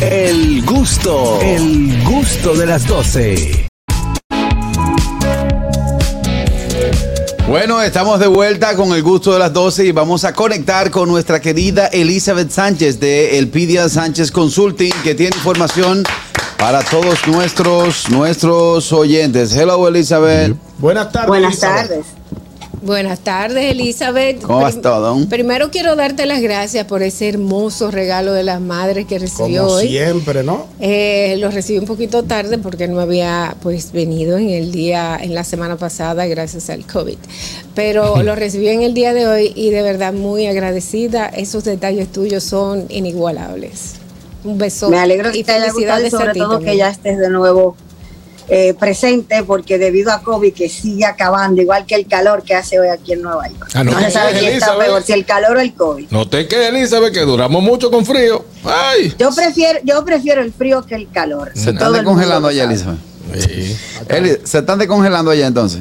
El gusto, el gusto de las 12. Bueno, estamos de vuelta con el gusto de las 12 y vamos a conectar con nuestra querida Elizabeth Sánchez de Elpidia Sánchez Consulting, que tiene información para todos nuestros nuestros oyentes. Hello, Elizabeth. Buenas tardes. Buenas Elizabeth. Buenas tardes, Elizabeth. ¿Cómo vas todo? Primero quiero darte las gracias por ese hermoso regalo de las madres que recibió Como hoy. siempre, ¿no? Eh, lo recibí un poquito tarde porque no había pues venido en el día, en la semana pasada gracias al COVID. Pero lo recibí en el día de hoy y de verdad muy agradecida. Esos detalles tuyos son inigualables. Un beso. Me alegro que y te haya gustado y felicidades a sobre ti todo también. que ya estés de nuevo eh, presente porque debido a COVID que sigue acabando, igual que el calor que hace hoy aquí en Nueva York. Ah, no se sabe quién está peor, si el calor o el COVID. No te quedes, Elizabeth, que duramos mucho con frío. Ay. Yo prefiero, yo prefiero el frío que el calor. Se están descongelando allá. Elizabeth. Sí. Eli, se están descongelando allá entonces.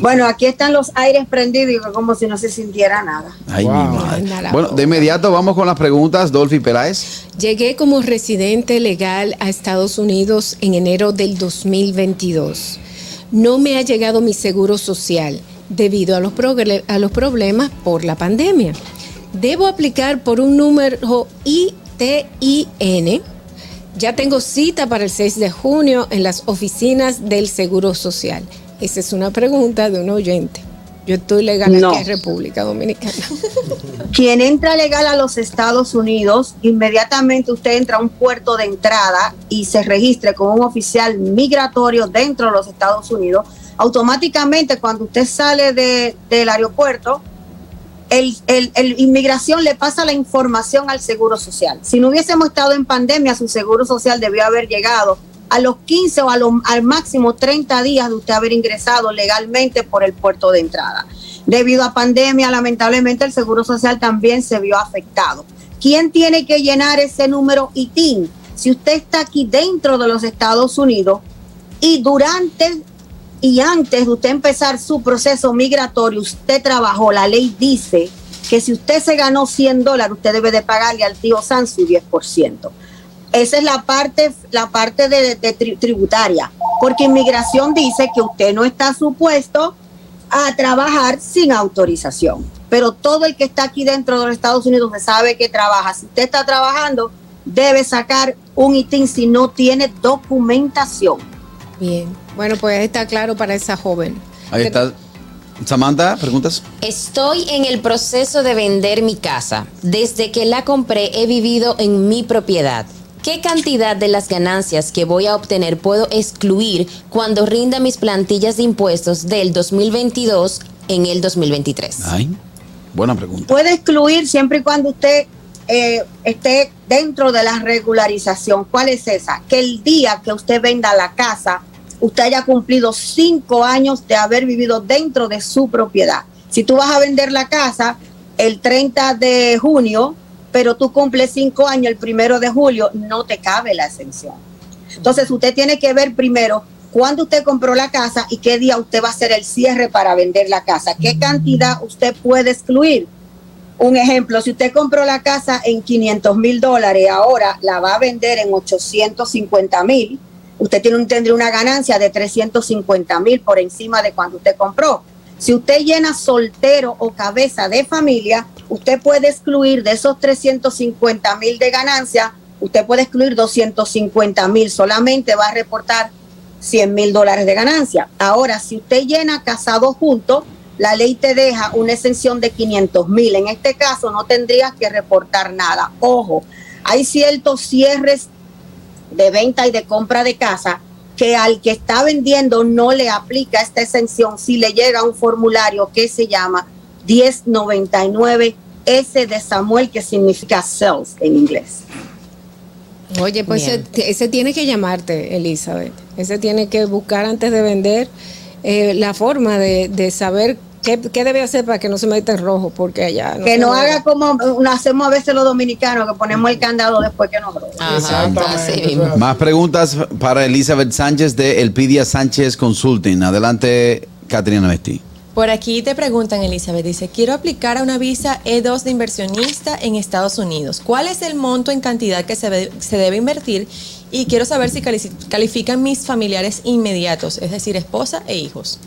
Bueno, aquí están los aires prendidos y como si no se sintiera nada. Ay, Wow. mi madre. Bueno, de inmediato vamos con las preguntas, Dolphy Peláez. Llegué como residente legal a Estados Unidos en enero del 2022. No me ha llegado mi seguro social debido a los, a los problemas por la pandemia. Debo aplicar por un número ITIN. Ya tengo cita para el 6 de junio en las oficinas del Seguro Social. Esa es una pregunta de un oyente. Yo estoy legal No. aquí en República Dominicana. Quien entra legal a los Estados Unidos, inmediatamente usted entra a un puerto de entrada y se registre con un oficial migratorio dentro de los Estados Unidos. Automáticamente, cuando usted sale de- del aeropuerto, el, el- el inmigración le pasa la información al Seguro Social. Si no hubiésemos estado en pandemia, su Seguro Social debió haber llegado a los 15 o a los, al máximo 30 días de usted haber ingresado legalmente por el puerto de entrada. Debido a pandemia, lamentablemente el Seguro Social también se vio afectado. ¿Quién tiene que llenar ese número ITIN? Si usted está aquí dentro de los Estados Unidos y durante y antes de usted empezar su proceso migratorio, usted trabajó, la ley dice que si usted se ganó 100 dólares, usted debe de pagarle al tío San su 10%. Esa es la parte, la parte de, de tri- tributaria, porque inmigración dice que usted no está supuesto a trabajar sin autorización. Pero todo el que está aquí dentro de los Estados Unidos se sabe que trabaja. Si usted está trabajando, debe sacar un ITIN si no tiene documentación. Bien. Bueno, pues está claro para esa joven. Ahí está. Samantha, preguntas. Estoy en el proceso de vender mi casa. Desde que la compré he vivido en mi propiedad. ¿Qué cantidad de las ganancias que voy a obtener puedo excluir cuando rinda mis plantillas de impuestos del 2022 en el 2023? Ay, buena pregunta. puede excluir siempre y cuando usted eh, esté dentro de la regularización. ¿Cuál es esa? Que el día que usted venda la casa, usted haya cumplido cinco años de haber vivido dentro de su propiedad. Si tú vas a vender la casa el 30 de junio, pero tú cumples cinco años el primero de julio, no te cabe la exención. Entonces usted tiene que ver primero cuándo usted compró la casa y qué día usted va a hacer el cierre para vender la casa. ¿Qué cantidad usted puede excluir? Un ejemplo, si usted compró la casa en 500 mil dólares, ahora la va a vender en 850 mil, usted tiene tendría una ganancia de 350 mil por encima de cuando usted compró. Si usted llena soltero o cabeza de familia, usted puede excluir de esos 350 mil de ganancia, usted puede excluir 250 mil, solamente va a reportar 100 mil dólares de ganancia. Ahora, si usted llena casados juntos, la ley te deja una exención de 500 mil. En este caso, no tendrías que reportar nada. Ojo, hay ciertos cierres de venta y de compra de casa que al que está vendiendo no le aplica esta exención si le llega un formulario que se llama 1099 S de Samuel, que significa sales en inglés. Oye, pues ese, ese tiene que llamarte, Elizabeth. Ese tiene que buscar antes de vender eh, la forma de, de saber qué, qué debe hacer para que no se meta en rojo, porque allá que se no haga como hacemos a veces los dominicanos, que ponemos el candado después que nos roban. Más preguntas para Elizabeth Sánchez de Elpidia Sánchez Consulting. Adelante, Catrina Vesti. Por aquí te preguntan, Elizabeth, dice, quiero aplicar a una visa E2 de inversionista en Estados Unidos. ¿Cuál es el monto en cantidad que se, debe invertir? Y quiero saber si cali- califican mis familiares inmediatos, es decir, esposa e hijos.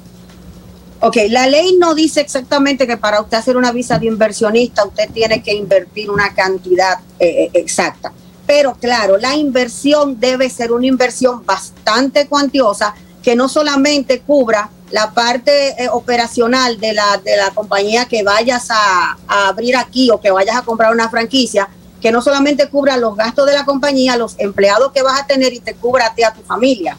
Ok, la ley no dice exactamente que para usted hacer una visa de inversionista usted tiene que invertir una cantidad eh, eh, exacta. Pero claro, la inversión debe ser una inversión bastante cuantiosa que no solamente cubra la parte eh, operacional de la, de la compañía que vayas a, a abrir aquí o que vayas a comprar una franquicia, que no solamente cubra los gastos de la compañía, los empleados que vas a tener y te cubra a ti a tu familia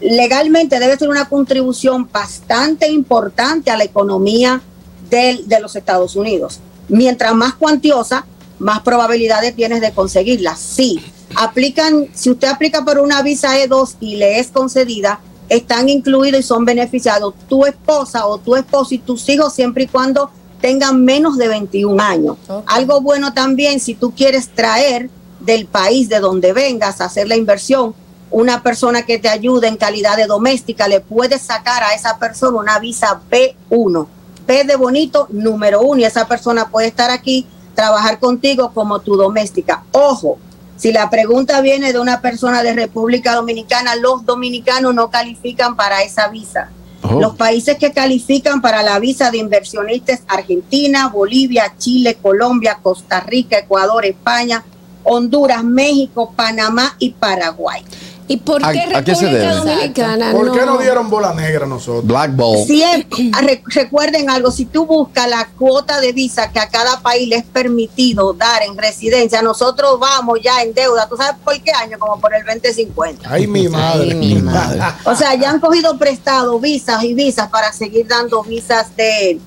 legalmente debe ser una contribución bastante importante a la economía del- de los Estados Unidos. Mientras más cuantiosa, más probabilidades tienes de conseguirla. Sí, aplican, si usted aplica por una visa E2 y le es concedida, están incluidos y son beneficiados tu esposa o tu esposo y tus hijos siempre y cuando tengan menos de 21 años. Algo bueno también, si tú quieres traer del país de donde vengas a hacer la inversión, una persona que te ayude en calidad de doméstica, le puedes sacar a esa persona una visa B1. B de bonito, número uno, y esa persona puede estar aquí, trabajar contigo como tu doméstica. Ojo, si la pregunta viene de una persona de República Dominicana, los dominicanos no califican para esa visa. Oh. Los países que califican para la visa de inversionistas, Argentina, Bolivia, Chile, Colombia, Costa Rica, Ecuador, España, Honduras, México, Panamá y Paraguay. ¿Y por ¿A- qué a qué se República debe? Dominicana ¿Por qué no no dieron bola negra a nosotros? Black Ball. Siempre, ah, re- recuerden algo, si tú buscas la cuota de visa que a cada país le es permitido dar en residencia, nosotros vamos ya en deuda, ¿tú sabes por qué año? Como por el 2050. Ay, mi madre. Ay, mi madre. O sea, ya han cogido prestado visas y visas para seguir dando visas de,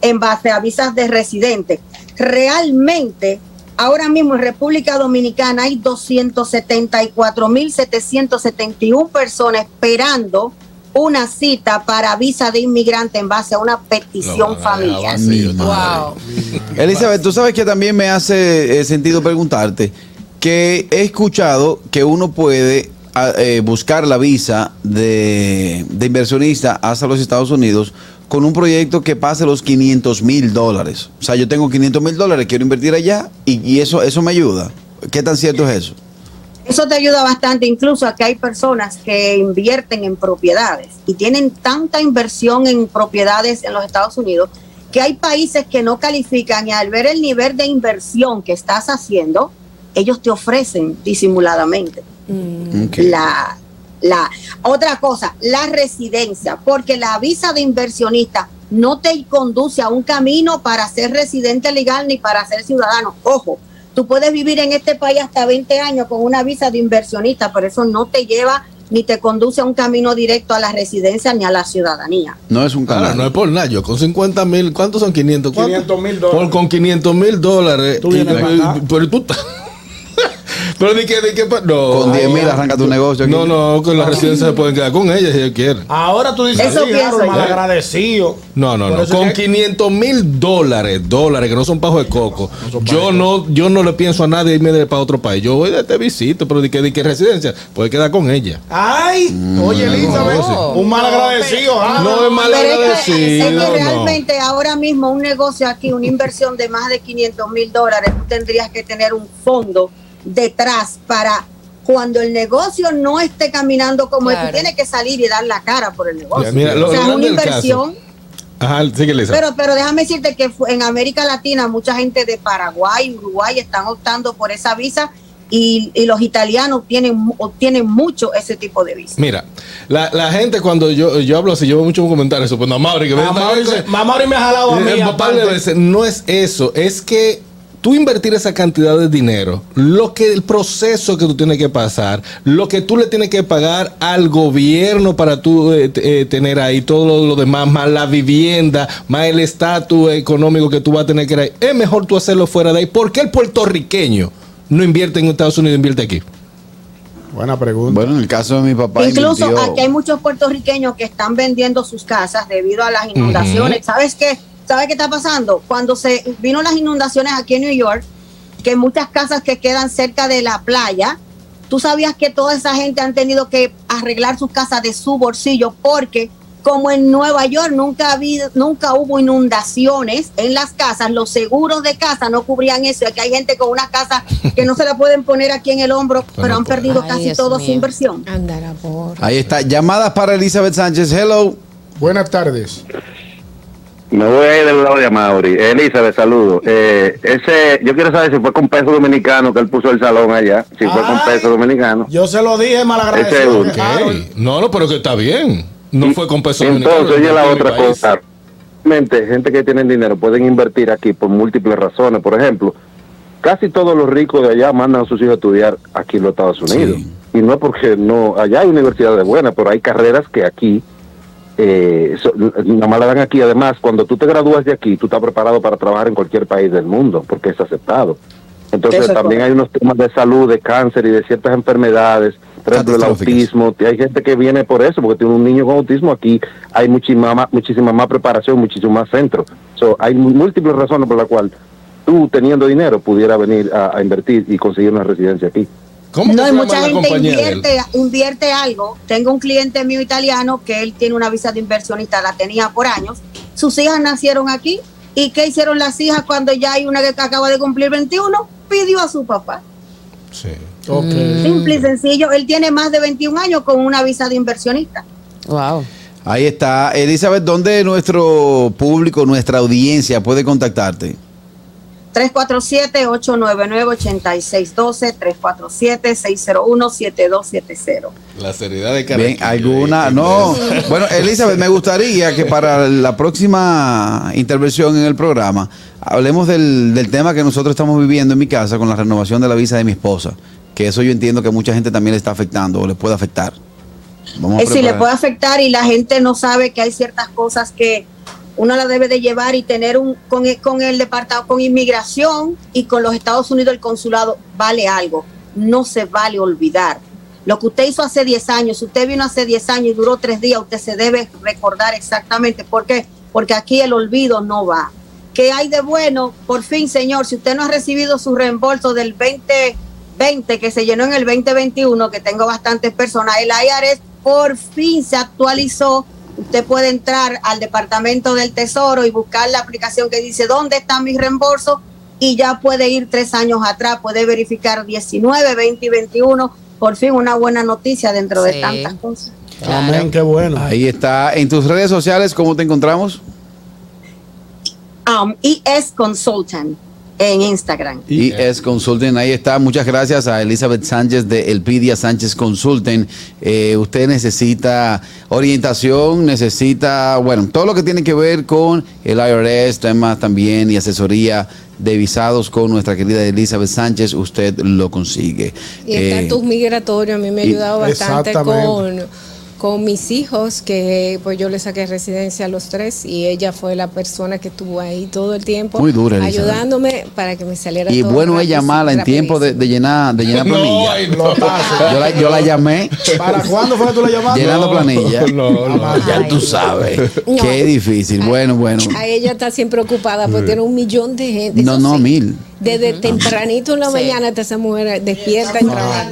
en base a visas de residente. Realmente, ahora mismo en República Dominicana hay 274.771 personas esperando una cita para visa de inmigrante en base a una petición familiar. Mi madre. Elizabeth, tú sabes que también me hace eh, sentido preguntarte que he escuchado que uno puede a- eh, buscar la visa de, de inversionista hasta los Estados Unidos con un proyecto que pase los 500 mil dólares. O sea, yo tengo 500 mil dólares, quiero invertir allá y, y eso, eso me ayuda. ¿Qué tan cierto es eso? Eso te ayuda bastante, incluso a que hay personas que invierten en propiedades y tienen tanta inversión en propiedades en los Estados Unidos que hay países que no califican y al ver el nivel de inversión que estás haciendo, ellos te ofrecen disimuladamente Ok. la, la otra cosa, la residencia, porque la visa de inversionista no te conduce a un camino para ser residente legal ni para ser ciudadano. Ojo, tú puedes vivir en este país hasta 20 años con una visa de inversionista, pero eso no te lleva ni te conduce a un camino directo a la residencia ni a la ciudadanía. No es un canal. no es por nada. Yo con 50 mil, ¿cuántos son 500? ¿Cuánto? 500,000 dólares. Por, con 500 mil dólares. Tú vienes y- para acá. Pero tú estás- Pero di que, di que, no. Con 10 mil arranca tu negocio. aquí. No, no, con las residencias se pueden quedar con ellas si ellos quieren. Ahora tú dices, Eso pienso malagradecido. No, no, no. Con es que- 500 mil dólares, dólares, que no son pajos de coco. yo no, yo no le pienso a nadie irme de, para otro país. Yo voy de este visito, pero di que, di que residencia, puede quedar con ella. Ay, oye, Elizabeth, no. un malagradecido. Harold. No es mal Pero es que- agradecido. es que no. realmente ahora mismo un negocio aquí, una inversión de más de 500 mil dólares, tú tendrías que tener un fondo detrás para cuando el negocio no esté caminando como es, tú Claro. tienes que salir y dar la cara por el negocio. Mira, lo- o sea, es una inversión. Ajá. Pero, pero déjame decirte que en América Latina mucha gente de Paraguay, Uruguay están optando por esa visa y, y los italianos tienen, obtienen mucho ese tipo de visa. Mira, la, la gente cuando yo, yo hablo así, yo veo muchos comentarios, eso, pues no, Mauri, que me mamá ahora me ha jalado a mí. Papá le aparte. dice, no es eso, es que tú invertir esa cantidad de dinero, lo que el proceso que tú tienes que pasar, lo que tú le tienes que pagar al gobierno para tú eh, eh, tener ahí todo lo, lo demás, más la vivienda, más el estatus económico que tú vas a tener que ir, es mejor tú hacerlo fuera de ahí. ¿Por qué el puertorriqueño no invierte en Estados Unidos, invierte aquí? Buena pregunta. Bueno, en el caso de mi papá. Incluso invirtió- aquí hay muchos puertorriqueños que están vendiendo sus casas debido a las inundaciones. ¿Sabes qué? ¿Sabes qué está pasando? Cuando se vino las inundaciones aquí en New York, que muchas casas que quedan cerca de la playa, tú sabías que toda esa gente han tenido que arreglar sus casas de su bolsillo porque como en Nueva York nunca ha habido, nunca hubo inundaciones en las casas, los seguros de casa no cubrían eso, aquí hay gente con una casa que no se la pueden poner aquí en el hombro, pero han perdido Ay, casi Dios toda su mío. inversión. Andará por. Ahí está. Llamadas para Elizabeth Sánchez. Hello. Buenas tardes. Me voy a ir del lado de Mauri. Elizabeth, saludo. Eh, ese, yo quiero saber si fue con peso dominicano que él puso el salón allá. Si fue con peso dominicano. Yo se lo dije malagradecido. No, no, pero que está bien. No fue con peso Entonces, dominicano, oye la fue en otra cosa. Realmente, gente que tiene dinero pueden invertir aquí por múltiples razones. Por ejemplo, casi todos los ricos de allá mandan a sus hijos a estudiar aquí en los Estados Unidos. Sí. Y no es porque no, allá hay universidades buenas, pero hay carreras que aquí eh, so- nada más la dan aquí. Además, cuando tú te gradúas de aquí, tú estás preparado para trabajar en cualquier país del mundo, porque es aceptado. Entonces, es también hay unos temas de salud, de cáncer y de ciertas enfermedades. Por ejemplo, el autismo. Hay gente que viene por eso, porque tiene un niño con autismo. Aquí hay muchísima más, muchísima más preparación, muchísimo más centro. So, hay múltiples razones por las cuales tú, teniendo dinero, pudiera venir a, a invertir y conseguir una residencia aquí. ¿Cómo No, que y se llama mucha gente invierte, invierte algo. Tengo un cliente mío italiano que él tiene una visa de inversionista, la tenía por años. Sus hijas nacieron aquí. ¿Y qué hicieron las hijas cuando ya hay una que acaba de cumplir 21? Pidió a su papá. Sí. Ok. Simple y sencillo. Él tiene más de 21 años con una visa de inversionista. Wow. Ahí está. Elizabeth, ¿dónde nuestro público, nuestra audiencia puede contactarte? 347-899-8612, 347-601-7270. La seriedad de Bien, alguna, eh, no. que- Bueno, Elizabeth, me gustaría que para la próxima intervención en el programa hablemos del, del tema que nosotros estamos viviendo en mi casa con la renovación de la visa de mi esposa. Que eso yo entiendo que mucha gente también le está afectando o le puede afectar. Vamos a Es decir, le preparar. puede afectar y la gente no sabe que hay ciertas cosas que uno la debe de llevar y tener un con el, con el departamento, con inmigración y con los Estados Unidos el consulado vale algo. No se vale olvidar. Lo que usted hizo hace 10 años, si usted vino hace 10 años y duró 3 días, usted se debe recordar exactamente por qué. Porque aquí el olvido no va. ¿Qué hay de bueno? Por fin, señor, si usted no ha recibido su reembolso del 2020 que se llenó en el 2021, que tengo bastantes personas, el IRS por fin se actualizó. Usted puede entrar al Departamento del Tesoro y buscar la aplicación que dice dónde está mi reembolso y ya puede ir tres años atrás, puede verificar 19, 20 y 21. Por fin una buena noticia dentro de tantas cosas. Amén, qué bueno. Ahí está. En tus redes sociales, ¿cómo te encontramos? Um, ES Consultant en Instagram. Y es Consulting, ahí está. Muchas gracias a Elizabeth Sánchez de Elpidia Sánchez Consulting. Eh, usted necesita orientación, necesita, bueno, todo lo que tiene que ver con el IRS, temas también y asesoría de visados con nuestra querida Elizabeth Sánchez, usted lo consigue. Y Eh, estatus migratorio a mí me ha y- ayudado bastante con, con mis hijos, que pues yo le saqué residencia a los tres y ella fue la persona que estuvo ahí todo el tiempo Muy dura, Elizabeth. ayudándome para que me saliera y todo bueno ella rapidísimo, mala en tiempo de, de llenar, de llenar No, planilla. ay, no. Lotazo. Yo la, yo la llamé ¿Para cuándo fue que tú la llamaste? llenando planilla. No, no. Ya tú sabes. No. Qué difícil. Bueno, bueno. A ella está siempre ocupada porque tiene un millón de gente. No, Eso no, sí, mil. Desde tempranito en la Sí. mañana hasta esa mujer despierta y trabaja.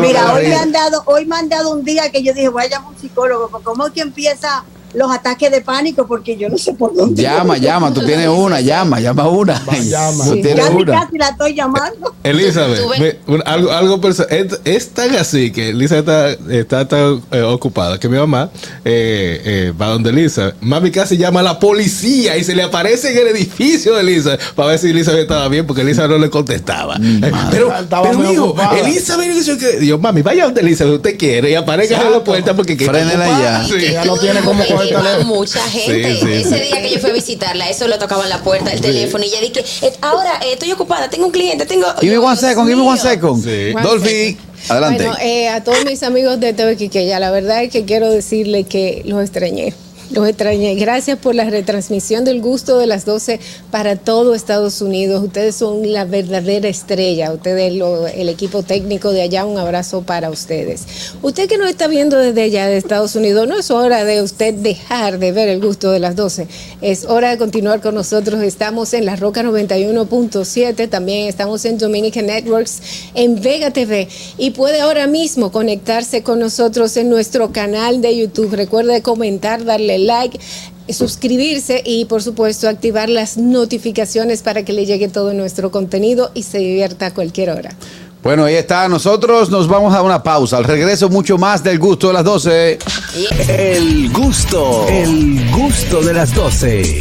Mira, hoy me han dado, hoy me han dado un día que yo dije, voy a llamar a un psicólogo, porque ¿cómo es que empieza los ataques de pánico? Porque yo no sé por dónde. Llama, llama, tú tienes una, llama, llama una. llama. Tú Sí. Casi, una. casi la estoy llamando. Elizabeth, me- un- algo, algo es, es tan así que Elizabeth está, está tan eh, ocupada que mi mamá eh, eh, va donde Elizabeth. Mami casi llama a la policía y se le aparece en el edificio de Elizabeth para ver si Elizabeth estaba bien porque Elizabeth no le contestaba. Eh, pero, pero ocupada. Elizabeth yo, mami, vaya donde Elizabeth usted quiere y aparezca en la puerta porque Frénela ocupada". ya. Sí. Ella no tiene como Mucha gente. Sí, sí, Ese sí. día que yo fui a visitarla, eso lo tocaba en la puerta del teléfono y ella dije, eh, ahora eh, estoy ocupada, tengo un cliente, tengo. Give me one second, give me one mío. second. Sí. Dolphy, adelante. Bueno, eh, a todos mis amigos de TV ya la verdad es que quiero decirle que los extrañé. Los extrañé. Gracias por la retransmisión del gusto de las 12 para todo Estados Unidos. Ustedes son la verdadera estrella. Ustedes, el equipo técnico de allá, un abrazo para ustedes. Usted que nos está viendo desde allá de Estados Unidos, no es hora de usted dejar de ver el gusto de las 12. Es hora de continuar con nosotros. Estamos en La Roca 91.7. También estamos en Dominican Networks, en Vega TV. Y puede ahora mismo conectarse con nosotros en nuestro canal de YouTube. Recuerde comentar, darle like suscribirse y por supuesto activar las notificaciones para que le llegue todo nuestro contenido y se divierta a cualquier hora. Bueno, ahí está. Nosotros nos vamos a una pausa. Al regreso, mucho más del gusto de las 12. El gusto, el gusto de las 12.